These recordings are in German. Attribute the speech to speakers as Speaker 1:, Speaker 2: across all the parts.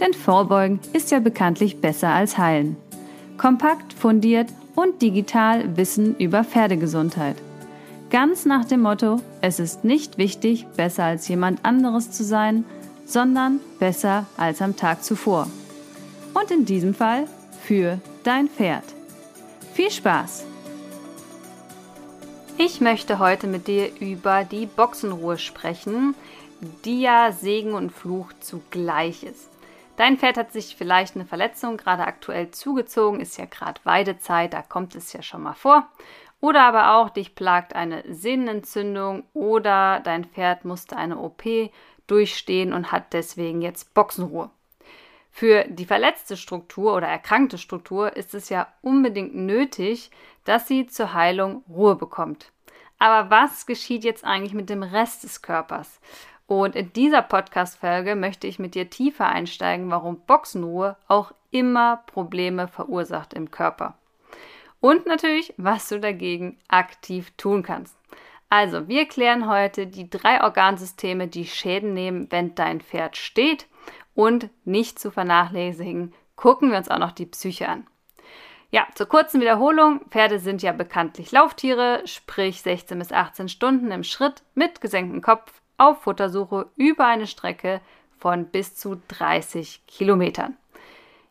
Speaker 1: Denn Vorbeugen ist ja bekanntlich besser als Heilen. Kompakt, fundiert und digital Wissen über Pferdegesundheit. Ganz nach dem Motto, es ist nicht wichtig, besser als jemand anderes zu sein, sondern besser als am Tag zuvor. Und in diesem Fall für dein Pferd. Viel Spaß! Ich möchte heute mit dir über die Boxenruhe sprechen, die ja Segen und Fluch zugleich ist. Dein Pferd hat sich vielleicht eine Verletzung gerade aktuell zugezogen, ist ja gerade Weidezeit, da kommt es ja schon mal vor. Oder aber auch dich plagt eine Sehnenentzündung oder dein Pferd musste eine OP durchstehen und hat deswegen jetzt Boxenruhe. Für die verletzte Struktur oder erkrankte Struktur ist es ja unbedingt nötig, dass sie zur Heilung Ruhe bekommt. Aber was geschieht jetzt eigentlich mit dem Rest des Körpers? Und in dieser Podcast-Folge möchte ich mit dir tiefer einsteigen, warum Boxenruhe auch immer Probleme verursacht im Körper. Und natürlich, was du dagegen aktiv tun kannst. Also, wir klären heute die drei Organsysteme, die Schäden nehmen, wenn dein Pferd steht. Und nicht zu vernachlässigen, gucken wir uns auch noch die Psyche an. Ja, zur kurzen Wiederholung. Pferde sind ja bekanntlich Lauftiere, sprich 16 bis 18 Stunden im Schritt mit gesenktem Kopf auf Futtersuche über eine Strecke von bis zu 30 Kilometern.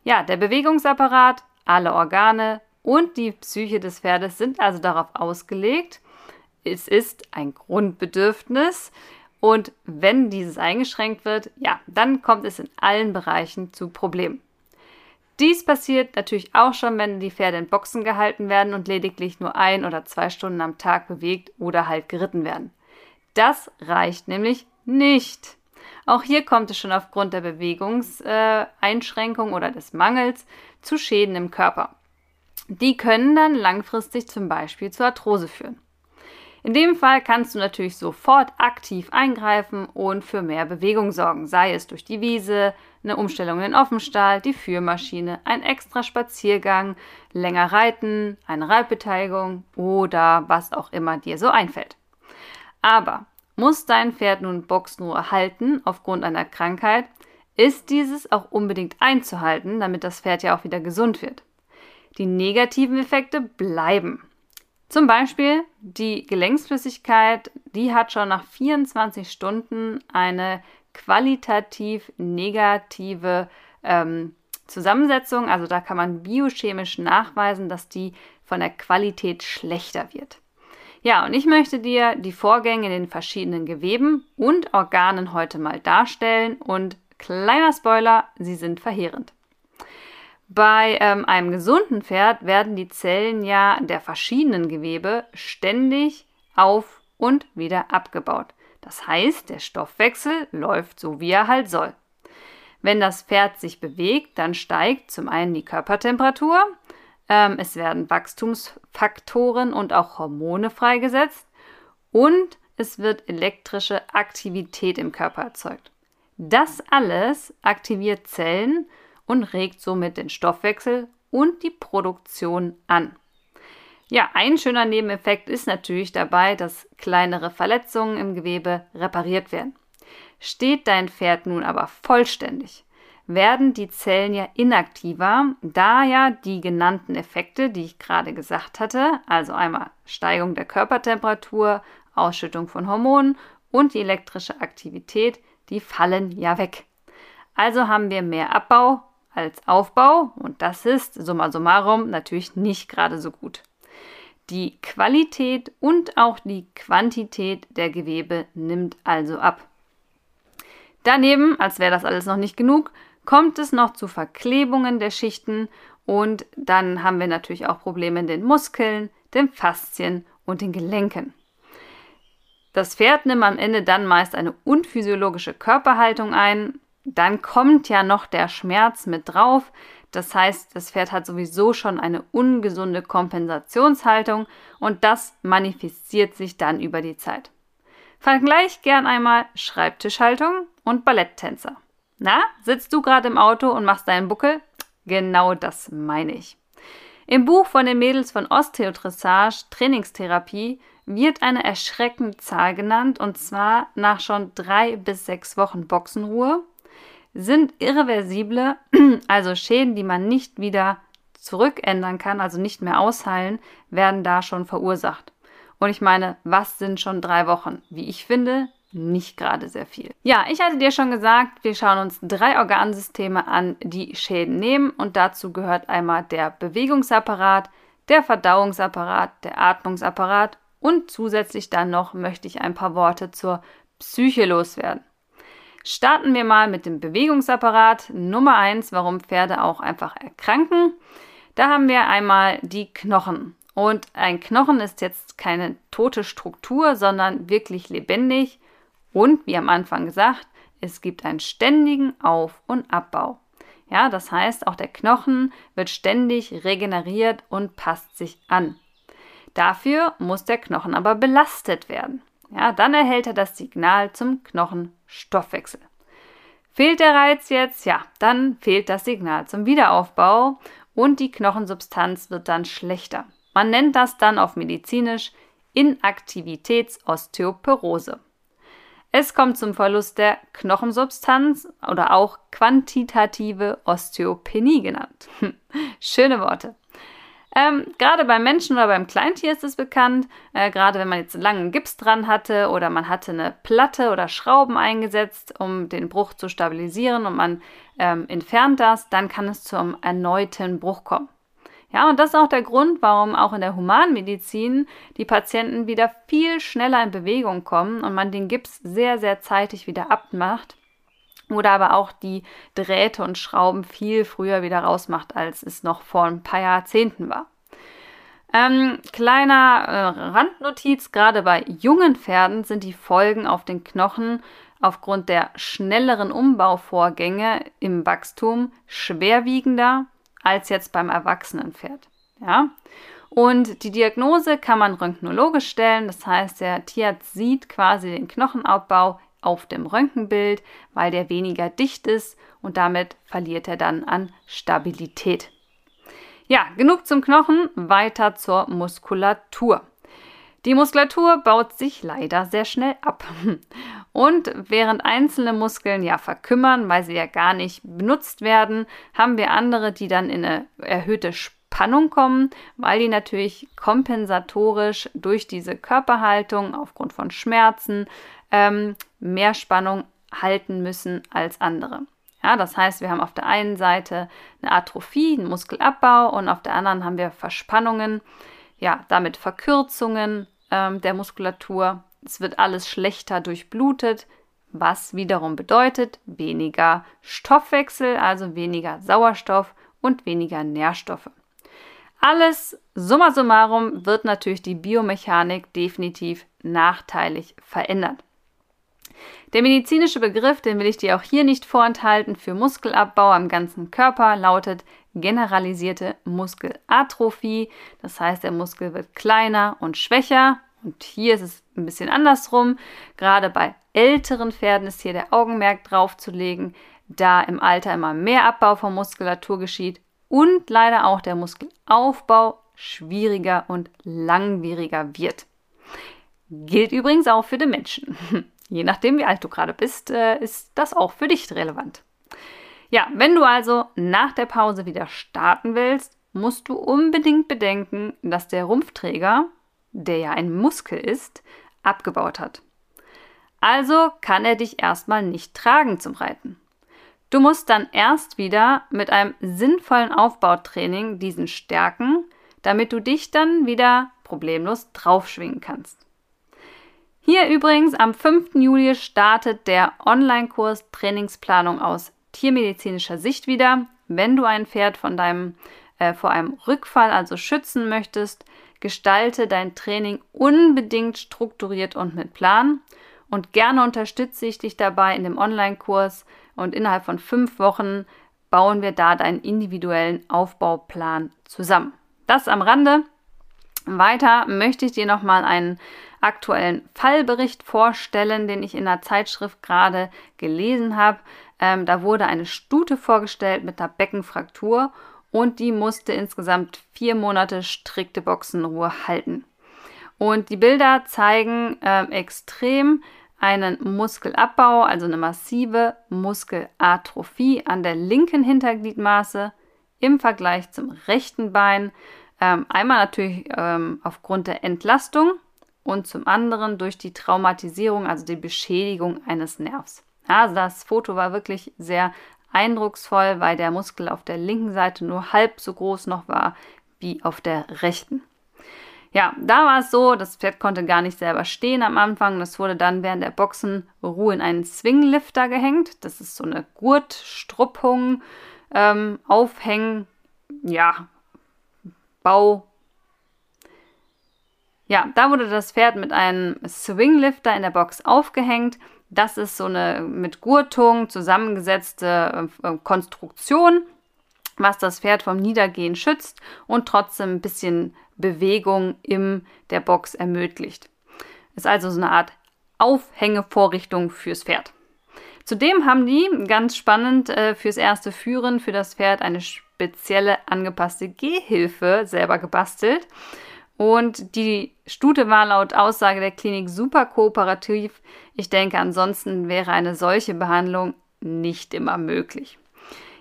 Speaker 1: Ja, der Bewegungsapparat, alle Organe und die Psyche des Pferdes sind also darauf ausgelegt, es ist ein Grundbedürfnis und wenn dieses eingeschränkt wird, ja, dann kommt es in allen Bereichen zu Problemen. Dies passiert natürlich auch schon, wenn die Pferde in Boxen gehalten werden und lediglich nur ein oder zwei Stunden am Tag bewegt oder halt geritten werden. Das reicht nämlich nicht. Auch hier kommt es schon aufgrund der Bewegungseinschränkung äh, oder des Mangels zu Schäden im Körper. Die können dann langfristig zum Beispiel zu Arthrose führen. In dem Fall kannst du natürlich sofort aktiv eingreifen und für mehr Bewegung sorgen, sei es durch die Wiese, eine Umstellung in den Offenstall, die Führmaschine, ein extra Spaziergang, länger reiten, eine Reitbeteiligung oder was auch immer dir so einfällt. Aber muss dein Pferd nun Box nur erhalten aufgrund einer Krankheit, ist dieses auch unbedingt einzuhalten, damit das Pferd ja auch wieder gesund wird. Die negativen Effekte bleiben. Zum Beispiel die Gelenksflüssigkeit, die hat schon nach 24 Stunden eine qualitativ negative ähm, Zusammensetzung. Also da kann man biochemisch nachweisen, dass die von der Qualität schlechter wird. Ja, und ich möchte dir die Vorgänge in den verschiedenen Geweben und Organen heute mal darstellen und kleiner Spoiler, sie sind verheerend. Bei ähm, einem gesunden Pferd werden die Zellen ja der verschiedenen Gewebe ständig auf und wieder abgebaut. Das heißt, der Stoffwechsel läuft so, wie er halt soll. Wenn das Pferd sich bewegt, dann steigt zum einen die Körpertemperatur, ähm, es werden Wachstumsfaktoren und auch Hormone freigesetzt und es wird elektrische Aktivität im Körper erzeugt. Das alles aktiviert Zellen und regt somit den Stoffwechsel und die Produktion an. Ja, ein schöner Nebeneffekt ist natürlich dabei, dass kleinere Verletzungen im Gewebe repariert werden. Steht dein Pferd nun aber vollständig, werden die Zellen ja inaktiver, da ja die genannten Effekte, die ich gerade gesagt hatte, also einmal Steigung der Körpertemperatur, Ausschüttung von Hormonen und die elektrische Aktivität, die fallen ja weg. Also haben wir mehr Abbau als Aufbau und das ist summa summarum natürlich nicht gerade so gut. Die Qualität und auch die Quantität der Gewebe nimmt also ab. Daneben, als wäre das alles noch nicht genug, kommt es noch zu Verklebungen der Schichten und dann haben wir natürlich auch Probleme in den Muskeln, den Faszien und den Gelenken. Das Pferd nimmt am Ende dann meist eine unphysiologische Körperhaltung ein, dann kommt ja noch der Schmerz mit drauf. Das heißt, das Pferd hat sowieso schon eine ungesunde Kompensationshaltung und das manifestiert sich dann über die Zeit. Vergleich gern einmal Schreibtischhaltung und Balletttänzer. Na, sitzt du gerade im Auto und machst deinen Buckel? Genau das meine ich. Im Buch von den Mädels von Osteodressage Trainingstherapie wird eine erschreckende Zahl genannt und zwar nach schon drei bis sechs Wochen Boxenruhe sind irreversible, also Schäden, die man nicht wieder zurückändern kann, also nicht mehr ausheilen, werden da schon verursacht. Und ich meine, was sind schon drei Wochen? Wie ich finde, nicht gerade sehr viel. Ja, ich hatte dir schon gesagt, wir schauen uns drei Organsysteme an, die Schäden nehmen und dazu gehört einmal der Bewegungsapparat, der Verdauungsapparat, der Atmungsapparat und zusätzlich dann noch möchte ich ein paar Worte zur Psyche loswerden. Starten wir mal mit dem Bewegungsapparat. Nummer eins, warum Pferde auch einfach erkranken. Da haben wir einmal die Knochen. Und ein Knochen ist jetzt keine tote Struktur, sondern wirklich lebendig und wie am Anfang gesagt, es gibt einen ständigen Auf- und Abbau. Ja, das heißt, auch der Knochen wird ständig regeneriert und passt sich an. Dafür muss der Knochen aber belastet werden. Ja, dann erhält er das Signal zum Knochenstoffwechsel. Fehlt der Reiz jetzt, ja, dann fehlt das Signal zum Wiederaufbau und die Knochensubstanz wird dann schlechter. Man nennt das dann auf medizinisch Inaktivitätsosteoporose. Es kommt zum Verlust der Knochensubstanz oder auch quantitative Osteopenie genannt. Schöne Worte. Ähm, gerade beim Menschen oder beim Kleintier ist es bekannt, äh, gerade wenn man jetzt einen langen Gips dran hatte oder man hatte eine Platte oder Schrauben eingesetzt, um den Bruch zu stabilisieren und man ähm, entfernt das, dann kann es zum erneuten Bruch kommen. Ja, und das ist auch der Grund, warum auch in der Humanmedizin die Patienten wieder viel schneller in Bewegung kommen und man den Gips sehr, sehr zeitig wieder abmacht oder aber auch die Drähte und Schrauben viel früher wieder rausmacht, als es noch vor ein paar Jahrzehnten war. Ähm, kleiner äh, Randnotiz, gerade bei jungen Pferden sind die Folgen auf den Knochen aufgrund der schnelleren Umbauvorgänge im Wachstum schwerwiegender als jetzt beim erwachsenen Pferd. Ja? Und die Diagnose kann man röntgenologisch stellen, das heißt, der Tierarzt sieht quasi den Knochenaufbau auf dem Röntgenbild, weil der weniger dicht ist und damit verliert er dann an Stabilität. Ja, genug zum Knochen, weiter zur Muskulatur. Die Muskulatur baut sich leider sehr schnell ab. Und während einzelne Muskeln ja verkümmern, weil sie ja gar nicht benutzt werden, haben wir andere, die dann in eine erhöhte Spannung kommen, weil die natürlich kompensatorisch durch diese Körperhaltung aufgrund von Schmerzen ähm, mehr Spannung halten müssen als andere. Ja, das heißt, wir haben auf der einen Seite eine Atrophie, einen Muskelabbau und auf der anderen haben wir Verspannungen, ja, damit Verkürzungen ähm, der Muskulatur. Es wird alles schlechter durchblutet, was wiederum bedeutet weniger Stoffwechsel, also weniger Sauerstoff und weniger Nährstoffe. Alles summa summarum wird natürlich die Biomechanik definitiv nachteilig verändert. Der medizinische Begriff, den will ich dir auch hier nicht vorenthalten, für Muskelabbau am ganzen Körper lautet generalisierte Muskelatrophie. Das heißt, der Muskel wird kleiner und schwächer. Und hier ist es ein bisschen andersrum. Gerade bei älteren Pferden ist hier der Augenmerk drauf zu legen, da im Alter immer mehr Abbau von Muskulatur geschieht und leider auch der Muskelaufbau schwieriger und langwieriger wird. Gilt übrigens auch für den Menschen. Je nachdem, wie alt du gerade bist, äh, ist das auch für dich relevant. Ja, wenn du also nach der Pause wieder starten willst, musst du unbedingt bedenken, dass der Rumpfträger, der ja ein Muskel ist, abgebaut hat. Also kann er dich erstmal nicht tragen zum Reiten. Du musst dann erst wieder mit einem sinnvollen Aufbautraining diesen stärken, damit du dich dann wieder problemlos draufschwingen kannst. Hier übrigens am 5. Juli startet der Online-Kurs Trainingsplanung aus tiermedizinischer Sicht wieder. Wenn du ein Pferd von deinem, äh, vor einem Rückfall also schützen möchtest, gestalte dein Training unbedingt strukturiert und mit Plan. Und gerne unterstütze ich dich dabei in dem Online-Kurs und innerhalb von fünf Wochen bauen wir da deinen individuellen Aufbauplan zusammen. Das am Rande. Weiter möchte ich dir nochmal einen aktuellen Fallbericht vorstellen, den ich in der Zeitschrift gerade gelesen habe. Ähm, da wurde eine Stute vorgestellt mit einer Beckenfraktur und die musste insgesamt vier Monate strikte Boxenruhe halten. Und die Bilder zeigen äh, extrem einen Muskelabbau, also eine massive Muskelatrophie an der linken Hintergliedmaße im Vergleich zum rechten Bein. Ähm, einmal natürlich ähm, aufgrund der Entlastung und zum anderen durch die Traumatisierung, also die Beschädigung eines Nervs. Also das Foto war wirklich sehr eindrucksvoll, weil der Muskel auf der linken Seite nur halb so groß noch war wie auf der rechten. Ja, da war es so, das Pferd konnte gar nicht selber stehen am Anfang. Das wurde dann während der Boxenruhe in einen Swinglifter gehängt. Das ist so eine Gurtstruppung, ähm, Aufhängen, ja, Bau. Ja, da wurde das Pferd mit einem Swinglifter in der Box aufgehängt. Das ist so eine mit Gurtung zusammengesetzte äh, Konstruktion, was das Pferd vom Niedergehen schützt und trotzdem ein bisschen Bewegung in der Box ermöglicht. Ist also so eine Art Aufhängevorrichtung fürs Pferd. Zudem haben die, ganz spannend, äh, fürs erste Führen für das Pferd eine spezielle angepasste Gehhilfe selber gebastelt. Und die Stute war laut Aussage der Klinik super kooperativ. Ich denke, ansonsten wäre eine solche Behandlung nicht immer möglich.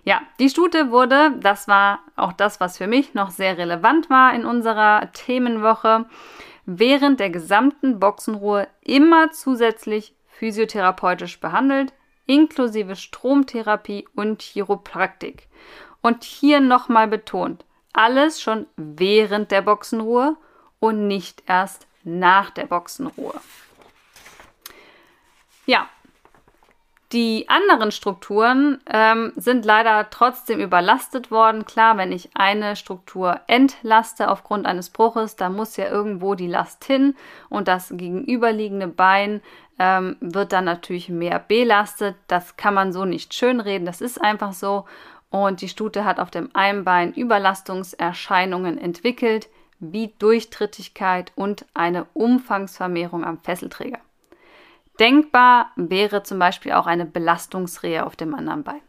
Speaker 1: Ja, die Stute wurde, das war auch das, was für mich noch sehr relevant war in unserer Themenwoche, während der gesamten Boxenruhe immer zusätzlich physiotherapeutisch behandelt, inklusive Stromtherapie und Chiropraktik. Und hier nochmal betont, alles schon während der Boxenruhe und nicht erst nach der Boxenruhe. Ja, die anderen Strukturen ähm, sind leider trotzdem überlastet worden. Klar, wenn ich eine Struktur entlaste aufgrund eines Bruches, da muss ja irgendwo die Last hin und das gegenüberliegende Bein ähm, wird dann natürlich mehr belastet. Das kann man so nicht schönreden, das ist einfach so. Und die Stute hat auf dem einen Bein Überlastungserscheinungen entwickelt wie Durchtrittigkeit und eine Umfangsvermehrung am Fesselträger. Denkbar wäre zum Beispiel auch eine Belastungsrehe auf dem anderen Bein.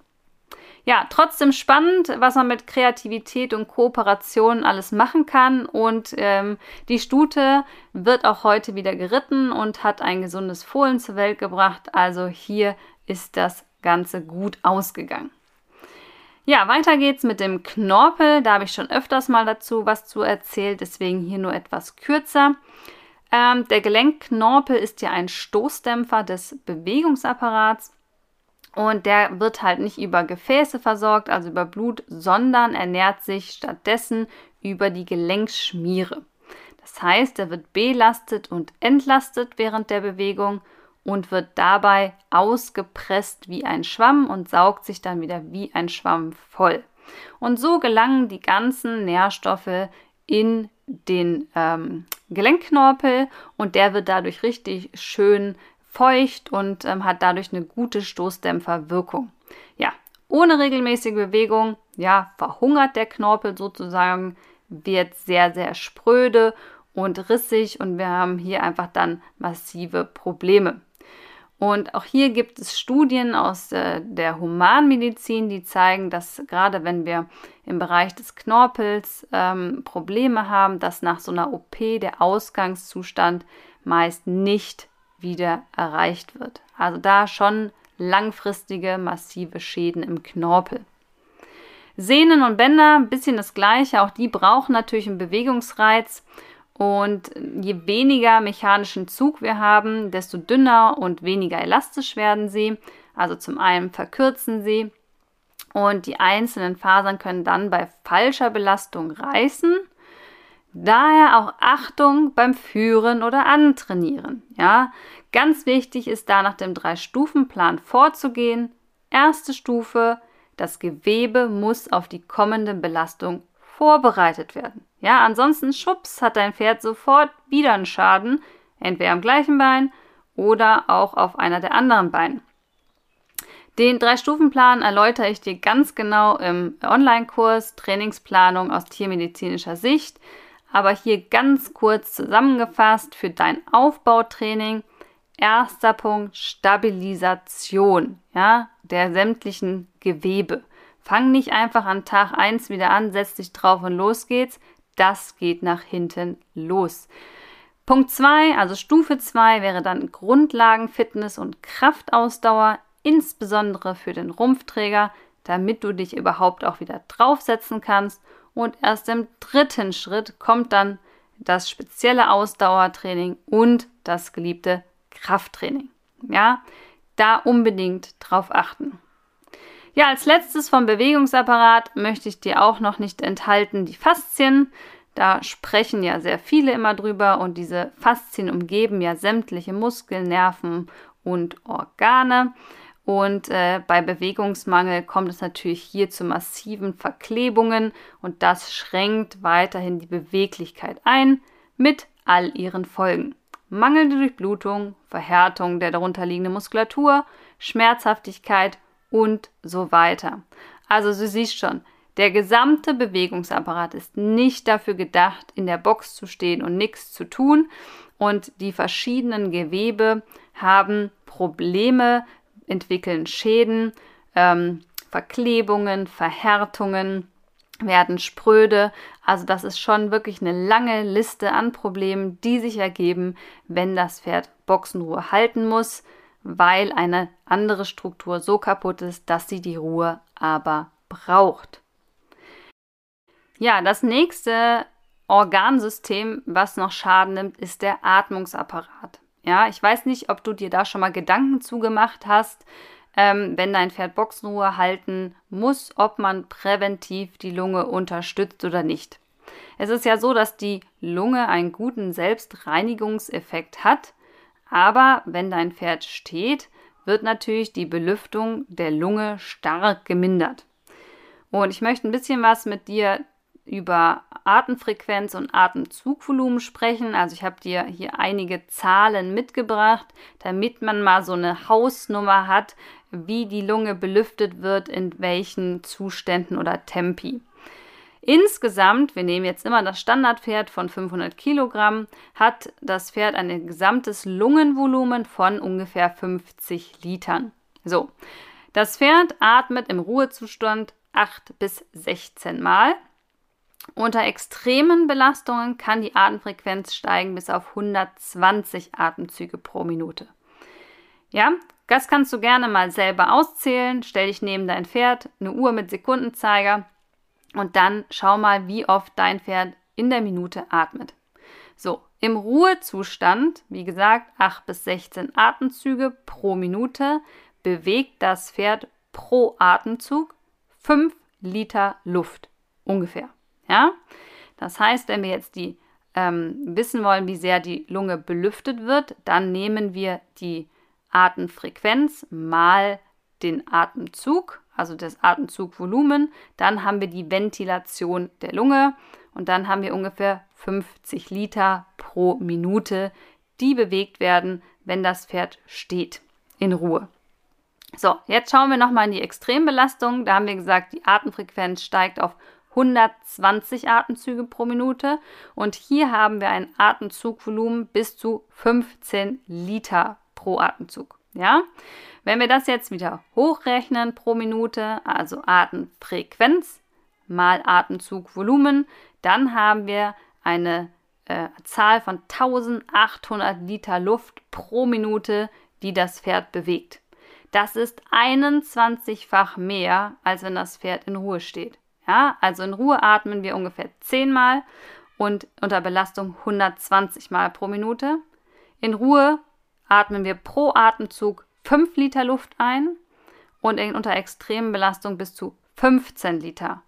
Speaker 1: Ja, trotzdem spannend, was man mit Kreativität und Kooperation alles machen kann. Und ähm, die Stute wird auch heute wieder geritten und hat ein gesundes Fohlen zur Welt gebracht. Also hier ist das Ganze gut ausgegangen. Ja, weiter geht's mit dem Knorpel. Da habe ich schon öfters mal dazu was zu erzählt, deswegen hier nur etwas kürzer. Ähm, der Gelenkknorpel ist ja ein Stoßdämpfer des Bewegungsapparats und der wird halt nicht über Gefäße versorgt, also über Blut, sondern ernährt sich stattdessen über die Gelenkschmiere. Das heißt, er wird belastet und entlastet während der Bewegung und wird dabei ausgepresst wie ein Schwamm und saugt sich dann wieder wie ein Schwamm voll. Und so gelangen die ganzen Nährstoffe in den ähm, Gelenkknorpel und der wird dadurch richtig schön feucht und ähm, hat dadurch eine gute Stoßdämpferwirkung. Ja, ohne regelmäßige Bewegung, ja, verhungert der Knorpel sozusagen, wird sehr, sehr spröde und rissig und wir haben hier einfach dann massive Probleme. Und auch hier gibt es Studien aus äh, der Humanmedizin, die zeigen, dass gerade wenn wir im Bereich des Knorpels ähm, Probleme haben, dass nach so einer OP der Ausgangszustand meist nicht wieder erreicht wird. Also da schon langfristige massive Schäden im Knorpel. Sehnen und Bänder, ein bisschen das gleiche, auch die brauchen natürlich einen Bewegungsreiz und je weniger mechanischen Zug wir haben, desto dünner und weniger elastisch werden sie. Also zum einen verkürzen sie und die einzelnen Fasern können dann bei falscher Belastung reißen. Daher auch Achtung beim Führen oder Antrainieren. Ja, ganz wichtig ist da nach dem Drei-Stufen-Plan vorzugehen. Erste Stufe, das Gewebe muss auf die kommende Belastung vorbereitet werden. Ja, ansonsten schubs hat dein Pferd sofort wieder einen Schaden, entweder am gleichen Bein oder auch auf einer der anderen Beine. Den Drei-Stufen-Plan erläutere ich dir ganz genau im Online-Kurs Trainingsplanung aus tiermedizinischer Sicht. Aber hier ganz kurz zusammengefasst für dein Aufbautraining. Erster Punkt, Stabilisation ja, der sämtlichen Gewebe. Fang nicht einfach an Tag 1 wieder an, setz dich drauf und los geht's. Das geht nach hinten los. Punkt 2, also Stufe 2 wäre dann Grundlagenfitness und Kraftausdauer, insbesondere für den Rumpfträger, damit du dich überhaupt auch wieder draufsetzen kannst. Und erst im dritten Schritt kommt dann das spezielle Ausdauertraining und das geliebte Krafttraining. Ja, da unbedingt drauf achten. Ja, als letztes vom Bewegungsapparat möchte ich dir auch noch nicht enthalten die Faszien. Da sprechen ja sehr viele immer drüber und diese Faszien umgeben ja sämtliche Muskeln, Nerven und Organe. Und äh, bei Bewegungsmangel kommt es natürlich hier zu massiven Verklebungen und das schränkt weiterhin die Beweglichkeit ein mit all ihren Folgen. Mangelnde Durchblutung, Verhärtung der darunterliegenden Muskulatur, Schmerzhaftigkeit und so weiter. Also du siehst schon, der gesamte Bewegungsapparat ist nicht dafür gedacht, in der Box zu stehen und nichts zu tun. Und die verschiedenen Gewebe haben Probleme, entwickeln Schäden, ähm, Verklebungen, Verhärtungen, werden spröde. Also das ist schon wirklich eine lange Liste an Problemen, die sich ergeben, wenn das Pferd Boxenruhe halten muss weil eine andere Struktur so kaputt ist, dass sie die Ruhe aber braucht. Ja, das nächste Organsystem, was noch Schaden nimmt, ist der Atmungsapparat. Ja, ich weiß nicht, ob du dir da schon mal Gedanken zugemacht hast, ähm, wenn dein Pferd Boxenruhe halten muss, ob man präventiv die Lunge unterstützt oder nicht. Es ist ja so, dass die Lunge einen guten Selbstreinigungseffekt hat aber wenn dein Pferd steht, wird natürlich die Belüftung der Lunge stark gemindert. Und ich möchte ein bisschen was mit dir über Atemfrequenz und Atemzugvolumen sprechen. Also ich habe dir hier einige Zahlen mitgebracht, damit man mal so eine Hausnummer hat, wie die Lunge belüftet wird, in welchen Zuständen oder Tempi. Insgesamt, wir nehmen jetzt immer das Standardpferd von 500 Kilogramm, hat das Pferd ein gesamtes Lungenvolumen von ungefähr 50 Litern. So, das Pferd atmet im Ruhezustand 8 bis 16 Mal. Unter extremen Belastungen kann die Atemfrequenz steigen bis auf 120 Atemzüge pro Minute. Ja, das kannst du gerne mal selber auszählen. Stell dich neben dein Pferd, eine Uhr mit Sekundenzeiger und dann schau mal, wie oft dein Pferd in der Minute atmet. So, im Ruhezustand, wie gesagt, 8 bis 16 Atemzüge pro Minute, bewegt das Pferd pro Atemzug 5 Liter Luft ungefähr. Ja? Das heißt, wenn wir jetzt die ähm, wissen wollen, wie sehr die Lunge belüftet wird, dann nehmen wir die Atemfrequenz mal den Atemzug also das Atemzugvolumen. Dann haben wir die Ventilation der Lunge und dann haben wir ungefähr 50 Liter pro Minute, die bewegt werden, wenn das Pferd steht in Ruhe. So, jetzt schauen wir nochmal in die Extrembelastung. Da haben wir gesagt, die Atemfrequenz steigt auf 120 Atemzüge pro Minute und hier haben wir ein Atemzugvolumen bis zu 15 Liter pro Atemzug. Ja, wenn wir das jetzt wieder hochrechnen pro Minute, also Atemfrequenz mal Atemzugvolumen, dann haben wir eine äh, Zahl von 1800 Liter Luft pro Minute, die das Pferd bewegt. Das ist 21-fach mehr, als wenn das Pferd in Ruhe steht. Ja, also in Ruhe atmen wir ungefähr 10 Mal und unter Belastung 120 Mal pro Minute. In Ruhe atmen wir pro Atemzug 5 Liter Luft ein und unter extremen Belastung bis zu 15 Liter.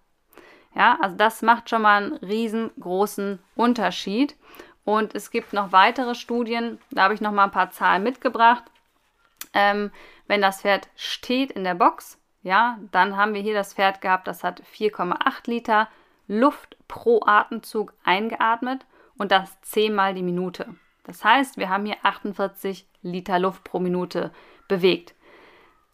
Speaker 1: Ja, also das macht schon mal einen riesengroßen Unterschied. Und es gibt noch weitere Studien, da habe ich noch mal ein paar Zahlen mitgebracht. Ähm, wenn das Pferd steht in der Box, ja, dann haben wir hier das Pferd gehabt, das hat 4,8 Liter Luft pro Atemzug eingeatmet und das zehnmal die Minute. Das heißt, wir haben hier 48 Liter Luft pro Minute bewegt.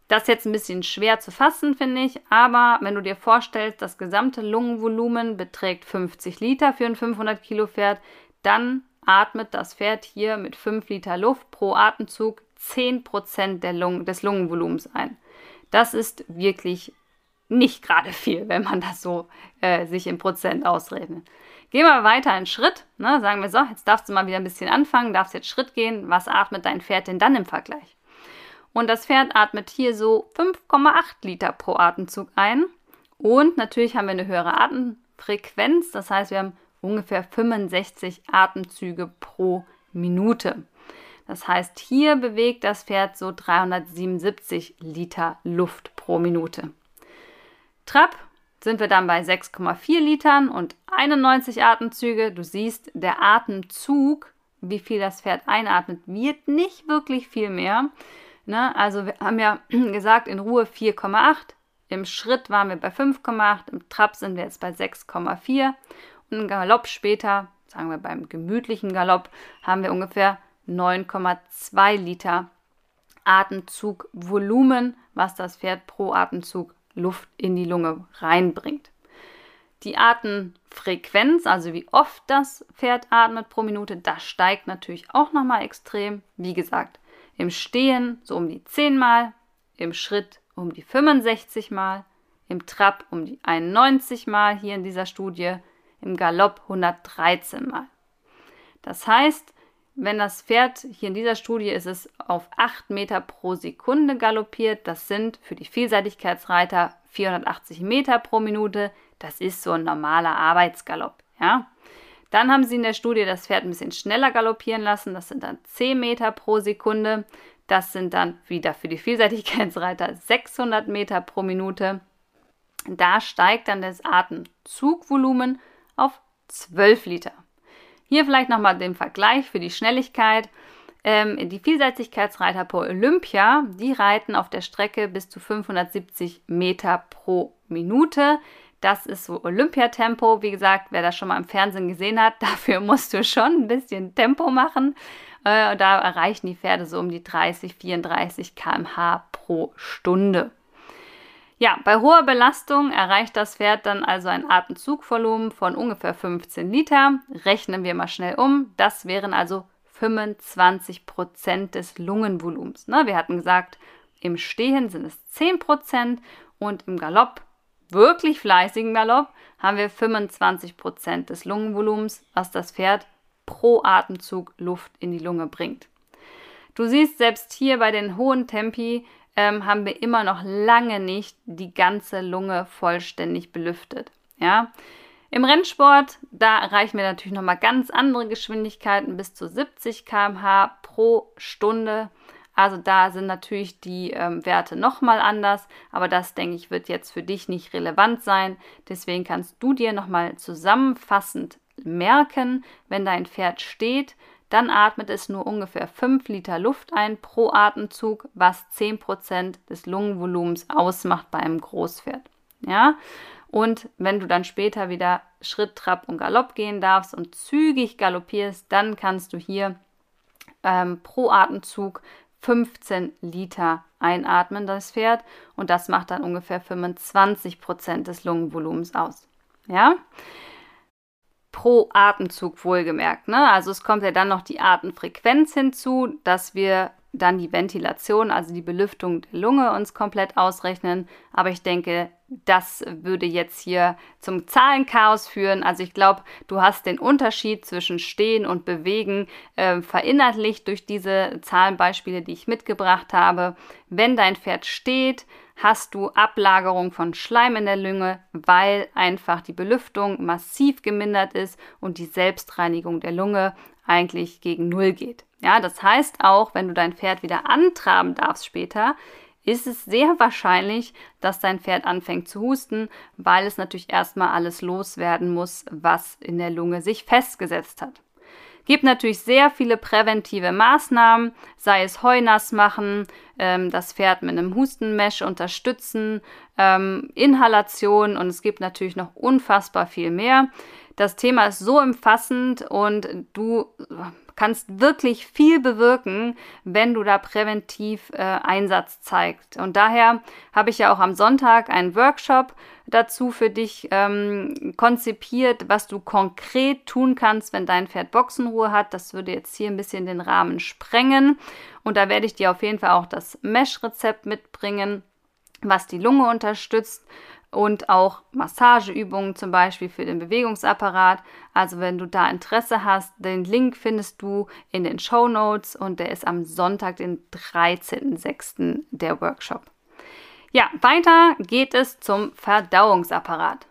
Speaker 1: Das ist jetzt ein bisschen schwer zu fassen, finde ich, aber wenn du dir vorstellst, das gesamte Lungenvolumen beträgt 50 Liter für ein 500 Kilo Pferd, dann atmet das Pferd hier mit 5 Liter Luft pro Atemzug 10% der Lungen, des Lungenvolumens ein. Das ist wirklich nicht gerade viel, wenn man das so äh, sich in Prozent ausrechnet. Gehen wir weiter einen Schritt. Ne? Sagen wir so, jetzt darfst du mal wieder ein bisschen anfangen, darfst jetzt Schritt gehen. Was atmet dein Pferd denn dann im Vergleich? Und das Pferd atmet hier so 5,8 Liter pro Atemzug ein. Und natürlich haben wir eine höhere Atemfrequenz. Das heißt, wir haben ungefähr 65 Atemzüge pro Minute. Das heißt, hier bewegt das Pferd so 377 Liter Luft pro Minute. Trab sind wir dann bei 6,4 Litern und 91 Atemzüge. Du siehst, der Atemzug, wie viel das Pferd einatmet, wird nicht wirklich viel mehr. Ne? Also wir haben ja gesagt, in Ruhe 4,8. Im Schritt waren wir bei 5,8. Im Trab sind wir jetzt bei 6,4. Und im Galopp später, sagen wir beim gemütlichen Galopp, haben wir ungefähr 9,2 Liter Atemzugvolumen, was das Pferd pro Atemzug Luft in die Lunge reinbringt. Die Atemfrequenz, also wie oft das Pferd atmet pro Minute, das steigt natürlich auch nochmal extrem. Wie gesagt, im Stehen so um die 10 Mal, im Schritt um die 65 Mal, im Trab um die 91 Mal hier in dieser Studie, im Galopp 113 Mal. Das heißt, wenn das Pferd, hier in dieser Studie ist es auf 8 Meter pro Sekunde galoppiert, das sind für die Vielseitigkeitsreiter 480 Meter pro Minute, das ist so ein normaler Arbeitsgalopp. Ja? Dann haben sie in der Studie das Pferd ein bisschen schneller galoppieren lassen, das sind dann 10 Meter pro Sekunde, das sind dann wieder für die Vielseitigkeitsreiter 600 Meter pro Minute. Da steigt dann das Atemzugvolumen auf 12 Liter. Hier vielleicht nochmal den Vergleich für die Schnelligkeit. Ähm, die Vielseitigkeitsreiter pro Olympia, die reiten auf der Strecke bis zu 570 Meter pro Minute. Das ist so Olympiatempo. Wie gesagt, wer das schon mal im Fernsehen gesehen hat, dafür musst du schon ein bisschen Tempo machen. Äh, da erreichen die Pferde so um die 30, 34 km/h pro Stunde. Ja, bei hoher Belastung erreicht das Pferd dann also ein Atemzugvolumen von ungefähr 15 Liter. Rechnen wir mal schnell um. Das wären also 25 Prozent des Lungenvolumens. Ne, wir hatten gesagt, im Stehen sind es 10 Prozent und im Galopp, wirklich fleißigen Galopp, haben wir 25 Prozent des Lungenvolumens, was das Pferd pro Atemzug Luft in die Lunge bringt. Du siehst selbst hier bei den hohen Tempi ähm, haben wir immer noch lange nicht die ganze Lunge vollständig belüftet. Ja? Im Rennsport, da erreichen wir natürlich nochmal ganz andere Geschwindigkeiten, bis zu 70 km/h pro Stunde. Also da sind natürlich die ähm, Werte nochmal anders, aber das denke ich wird jetzt für dich nicht relevant sein. Deswegen kannst du dir nochmal zusammenfassend merken, wenn dein Pferd steht, dann atmet es nur ungefähr 5 Liter Luft ein pro Atemzug, was 10% des Lungenvolumens ausmacht bei einem Großpferd. Ja? Und wenn du dann später wieder Schritt, Trab und Galopp gehen darfst und zügig galoppierst, dann kannst du hier ähm, pro Atemzug 15 Liter einatmen, das Pferd. Und das macht dann ungefähr 25% des Lungenvolumens aus. Ja? Pro Atemzug wohlgemerkt. Ne? Also es kommt ja dann noch die Atemfrequenz hinzu, dass wir dann die Ventilation, also die Belüftung der Lunge uns komplett ausrechnen. Aber ich denke, das würde jetzt hier zum Zahlenchaos führen. Also ich glaube, du hast den Unterschied zwischen Stehen und Bewegen äh, verinnerlicht durch diese Zahlenbeispiele, die ich mitgebracht habe. Wenn dein Pferd steht, hast du Ablagerung von Schleim in der Lunge, weil einfach die Belüftung massiv gemindert ist und die Selbstreinigung der Lunge eigentlich gegen Null geht. Ja, das heißt auch, wenn du dein Pferd wieder antraben darfst später, ist es sehr wahrscheinlich, dass dein Pferd anfängt zu husten, weil es natürlich erstmal alles loswerden muss, was in der Lunge sich festgesetzt hat. Gibt natürlich sehr viele präventive Maßnahmen, sei es Heunass machen, ähm, das Pferd mit einem Hustenmesh unterstützen, ähm, Inhalation und es gibt natürlich noch unfassbar viel mehr. Das Thema ist so umfassend und du kannst wirklich viel bewirken, wenn du da präventiv äh, Einsatz zeigst. Und daher habe ich ja auch am Sonntag einen Workshop dazu für dich ähm, konzipiert, was du konkret tun kannst, wenn dein Pferd Boxenruhe hat. Das würde jetzt hier ein bisschen den Rahmen sprengen. Und da werde ich dir auf jeden Fall auch das Mesh-Rezept mitbringen, was die Lunge unterstützt und auch Massageübungen zum Beispiel für den Bewegungsapparat. Also wenn du da Interesse hast, den Link findest du in den Show Notes und der ist am Sonntag, den 13.06. der Workshop. Ja, weiter geht es zum Verdauungsapparat.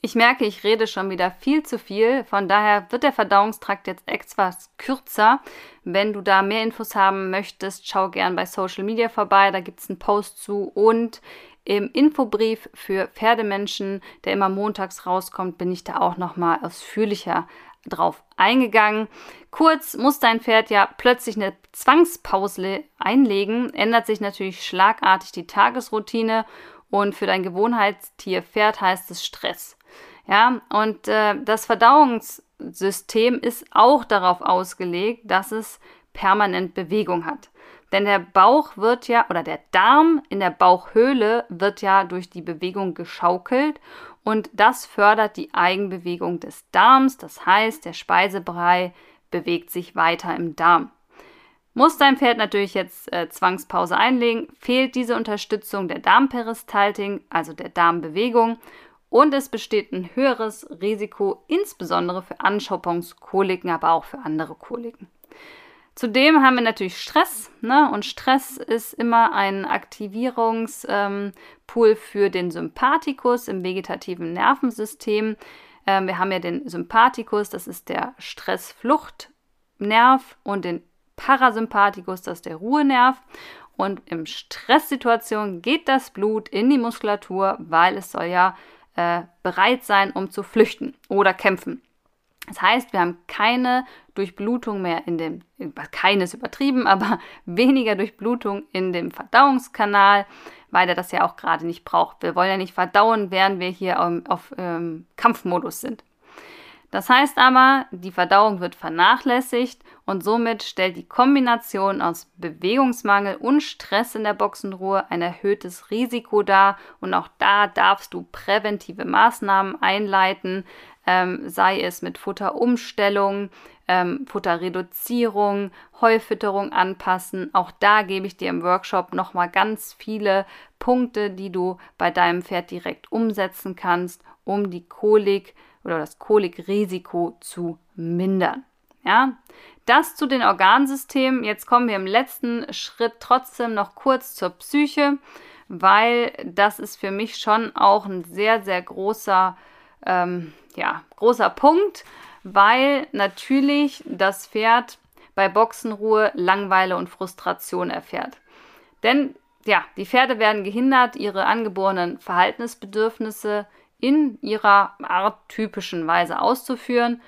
Speaker 1: Ich merke, ich rede schon wieder viel zu viel, von daher wird der Verdauungstrakt jetzt etwas kürzer. Wenn du da mehr Infos haben möchtest, schau gern bei Social Media vorbei, da gibt es einen Post zu und im Infobrief für Pferdemenschen, der immer montags rauskommt, bin ich da auch nochmal ausführlicher drauf eingegangen. Kurz muss dein Pferd ja plötzlich eine Zwangspause einlegen, ändert sich natürlich schlagartig die Tagesroutine und für dein Gewohnheitstier Pferd heißt es Stress. Ja, und äh, das Verdauungssystem ist auch darauf ausgelegt, dass es permanent Bewegung hat. Denn der Bauch wird ja, oder der Darm in der Bauchhöhle wird ja durch die Bewegung geschaukelt und das fördert die Eigenbewegung des Darms. Das heißt, der Speisebrei bewegt sich weiter im Darm. Muss dein Pferd natürlich jetzt äh, Zwangspause einlegen, fehlt diese Unterstützung der Darmperistaltik, also der Darmbewegung, und es besteht ein höheres Risiko, insbesondere für Anschauungskoliken, aber auch für andere Koliken. Zudem haben wir natürlich Stress. Ne? Und Stress ist immer ein Aktivierungspool ähm, für den Sympathikus im vegetativen Nervensystem. Ähm, wir haben ja den Sympathikus, das ist der Stressfluchtnerv, und den Parasympathikus, das ist der Ruhenerv. Und im Stresssituation geht das Blut in die Muskulatur, weil es soll ja äh, bereit sein, um zu flüchten oder kämpfen. Das heißt, wir haben keine Durchblutung mehr in dem, keines übertrieben, aber weniger Durchblutung in dem Verdauungskanal, weil er das ja auch gerade nicht braucht. Wir wollen ja nicht verdauen, während wir hier auf, auf ähm, Kampfmodus sind. Das heißt aber, die Verdauung wird vernachlässigt und somit stellt die Kombination aus Bewegungsmangel und Stress in der Boxenruhe ein erhöhtes Risiko dar und auch da darfst du präventive Maßnahmen einleiten, ähm, sei es mit Futterumstellung, ähm, Futterreduzierung, Heufütterung anpassen. Auch da gebe ich dir im Workshop nochmal ganz viele Punkte, die du bei deinem Pferd direkt umsetzen kannst, um die Kolik oder das Kolikrisiko zu mindern. Ja, das zu den Organsystemen. Jetzt kommen wir im letzten Schritt trotzdem noch kurz zur Psyche, weil das ist für mich schon auch ein sehr, sehr großer ähm, ja, großer Punkt, weil natürlich das Pferd bei Boxenruhe Langweile und Frustration erfährt. Denn ja, die Pferde werden gehindert, ihre angeborenen Verhaltensbedürfnisse in ihrer arttypischen Weise auszuführen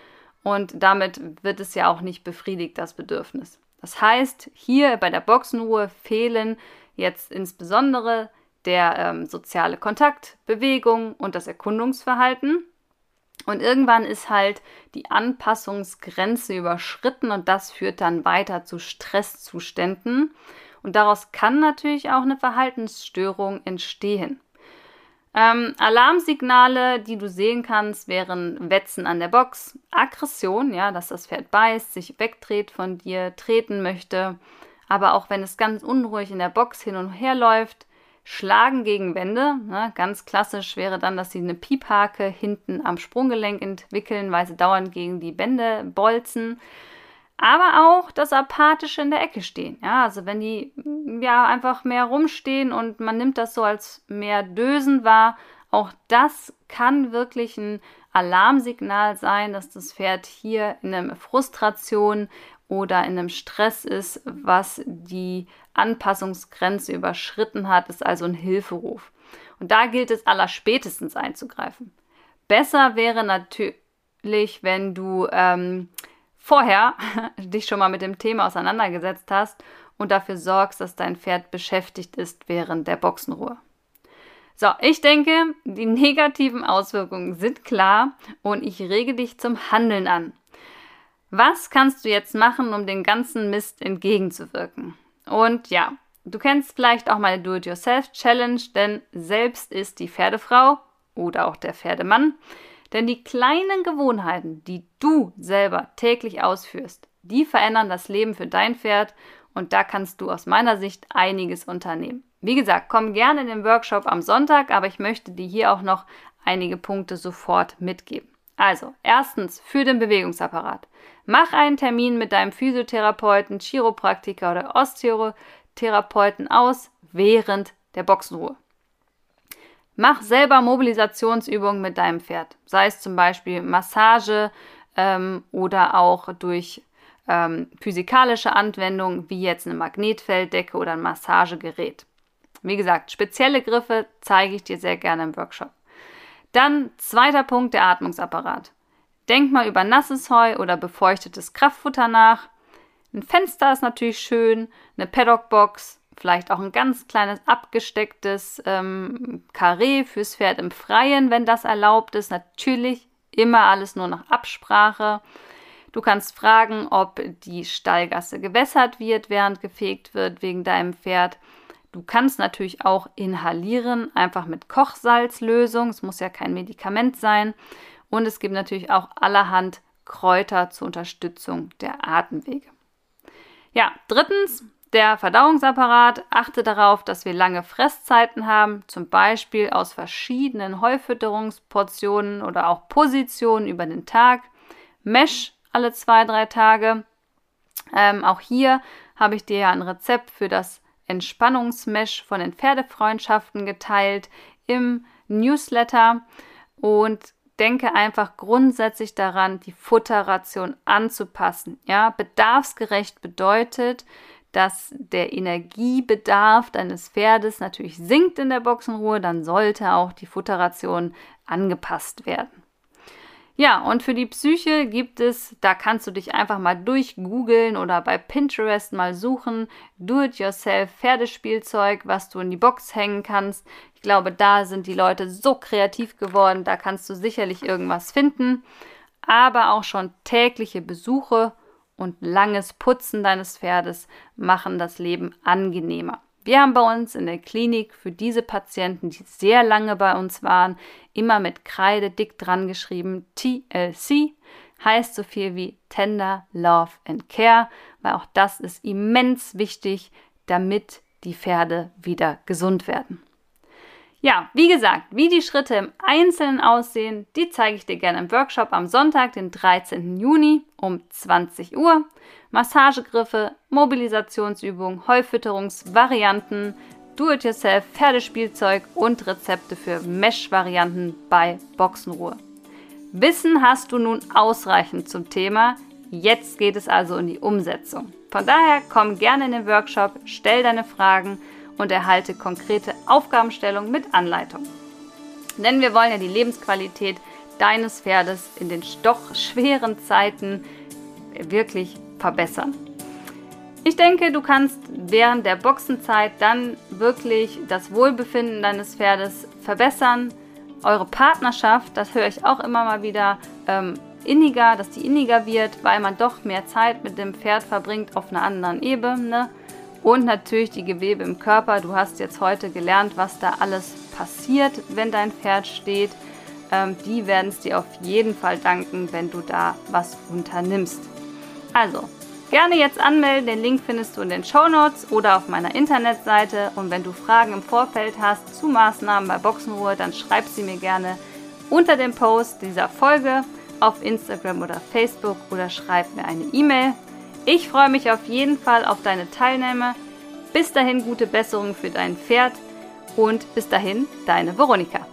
Speaker 1: und damit wird es ja auch nicht befriedigt, das Bedürfnis. Das heißt, hier bei der Boxenruhe fehlen jetzt insbesondere der ähm, soziale Kontakt, Bewegung und das Erkundungsverhalten. Und irgendwann ist halt die Anpassungsgrenze überschritten und das führt dann weiter zu Stresszuständen. Und daraus kann natürlich auch eine Verhaltensstörung entstehen. Ähm, Alarmsignale, die du sehen kannst, wären Wetzen an der Box, Aggression, ja, dass das Pferd beißt, sich wegdreht von dir, treten möchte, aber auch wenn es ganz unruhig in der Box hin und her läuft, Schlagen gegen Wände. Ne? Ganz klassisch wäre dann, dass sie eine Piephake hinten am Sprunggelenk entwickeln, weil sie dauernd gegen die Wände bolzen. Aber auch das Apathische in der Ecke stehen. Ja, also wenn die ja einfach mehr rumstehen und man nimmt das so als mehr Dösen wahr, auch das kann wirklich ein Alarmsignal sein, dass das Pferd hier in einer Frustration oder in einem Stress ist, was die Anpassungsgrenze überschritten hat, ist also ein Hilferuf. Und da gilt es allerspätestens einzugreifen. Besser wäre natürlich, wenn du ähm, vorher dich schon mal mit dem Thema auseinandergesetzt hast und dafür sorgst, dass dein Pferd beschäftigt ist während der Boxenruhe. So, ich denke, die negativen Auswirkungen sind klar und ich rege dich zum Handeln an. Was kannst du jetzt machen, um den ganzen Mist entgegenzuwirken? Und ja, du kennst vielleicht auch meine Do-it-yourself-Challenge, denn selbst ist die Pferdefrau oder auch der Pferdemann. Denn die kleinen Gewohnheiten, die du selber täglich ausführst, die verändern das Leben für dein Pferd und da kannst du aus meiner Sicht einiges unternehmen. Wie gesagt, komm gerne in den Workshop am Sonntag, aber ich möchte dir hier auch noch einige Punkte sofort mitgeben. Also, erstens für den Bewegungsapparat. Mach einen Termin mit deinem Physiotherapeuten, Chiropraktiker oder Osteotherapeuten aus während der Boxenruhe. Mach selber Mobilisationsübungen mit deinem Pferd, sei es zum Beispiel Massage ähm, oder auch durch ähm, physikalische Anwendungen wie jetzt eine Magnetfelddecke oder ein Massagegerät. Wie gesagt, spezielle Griffe zeige ich dir sehr gerne im Workshop. Dann zweiter Punkt, der Atmungsapparat. Denk mal über nasses Heu oder befeuchtetes Kraftfutter nach. Ein Fenster ist natürlich schön, eine Paddockbox, vielleicht auch ein ganz kleines abgestecktes ähm, Karree fürs Pferd im Freien, wenn das erlaubt ist. Natürlich immer alles nur nach Absprache. Du kannst fragen, ob die Stallgasse gewässert wird, während gefegt wird wegen deinem Pferd. Du kannst natürlich auch inhalieren, einfach mit Kochsalzlösung. Es muss ja kein Medikament sein. Und es gibt natürlich auch allerhand Kräuter zur Unterstützung der Atemwege. Ja, drittens, der Verdauungsapparat. Achte darauf, dass wir lange Fresszeiten haben, zum Beispiel aus verschiedenen Heufütterungsportionen oder auch Positionen über den Tag. Mesh alle zwei, drei Tage. Ähm, auch hier habe ich dir ja ein Rezept für das Entspannungsmesh von den Pferdefreundschaften geteilt im Newsletter und denke einfach grundsätzlich daran, die Futterration anzupassen. Ja, bedarfsgerecht bedeutet, dass der Energiebedarf deines Pferdes natürlich sinkt in der Boxenruhe, dann sollte auch die Futterration angepasst werden. Ja, und für die Psyche gibt es, da kannst du dich einfach mal durchgoogeln oder bei Pinterest mal suchen, Do-it-yourself Pferdespielzeug, was du in die Box hängen kannst. Ich glaube, da sind die Leute so kreativ geworden, da kannst du sicherlich irgendwas finden. Aber auch schon tägliche Besuche und langes Putzen deines Pferdes machen das Leben angenehmer. Wir haben bei uns in der Klinik für diese Patienten, die sehr lange bei uns waren, immer mit Kreide dick dran geschrieben TLC, heißt so viel wie Tender, Love and Care, weil auch das ist immens wichtig, damit die Pferde wieder gesund werden. Ja, wie gesagt, wie die Schritte im Einzelnen aussehen, die zeige ich dir gerne im Workshop am Sonntag, den 13. Juni um 20 Uhr. Massagegriffe, Mobilisationsübungen, Heufütterungsvarianten, Do-it-yourself, Pferdespielzeug und Rezepte für Mesh-Varianten bei Boxenruhe. Wissen hast du nun ausreichend zum Thema. Jetzt geht es also in die Umsetzung. Von daher komm gerne in den Workshop, stell deine Fragen und erhalte konkrete Aufgabenstellungen mit Anleitung. Denn wir wollen ja die Lebensqualität deines Pferdes in den doch schweren Zeiten wirklich verbessern. Ich denke, du kannst während der Boxenzeit dann wirklich das Wohlbefinden deines Pferdes verbessern. Eure Partnerschaft, das höre ich auch immer mal wieder, ähm, inniger, dass die inniger wird, weil man doch mehr Zeit mit dem Pferd verbringt auf einer anderen Ebene. Und natürlich die Gewebe im Körper. Du hast jetzt heute gelernt, was da alles passiert, wenn dein Pferd steht. Ähm, die werden es dir auf jeden Fall danken, wenn du da was unternimmst. Also, gerne jetzt anmelden. Den Link findest du in den Show Notes oder auf meiner Internetseite. Und wenn du Fragen im Vorfeld hast zu Maßnahmen bei Boxenruhe, dann schreib sie mir gerne unter dem Post dieser Folge auf Instagram oder Facebook oder schreib mir eine E-Mail. Ich freue mich auf jeden Fall auf deine Teilnahme. Bis dahin gute Besserung für dein Pferd und bis dahin deine Veronika.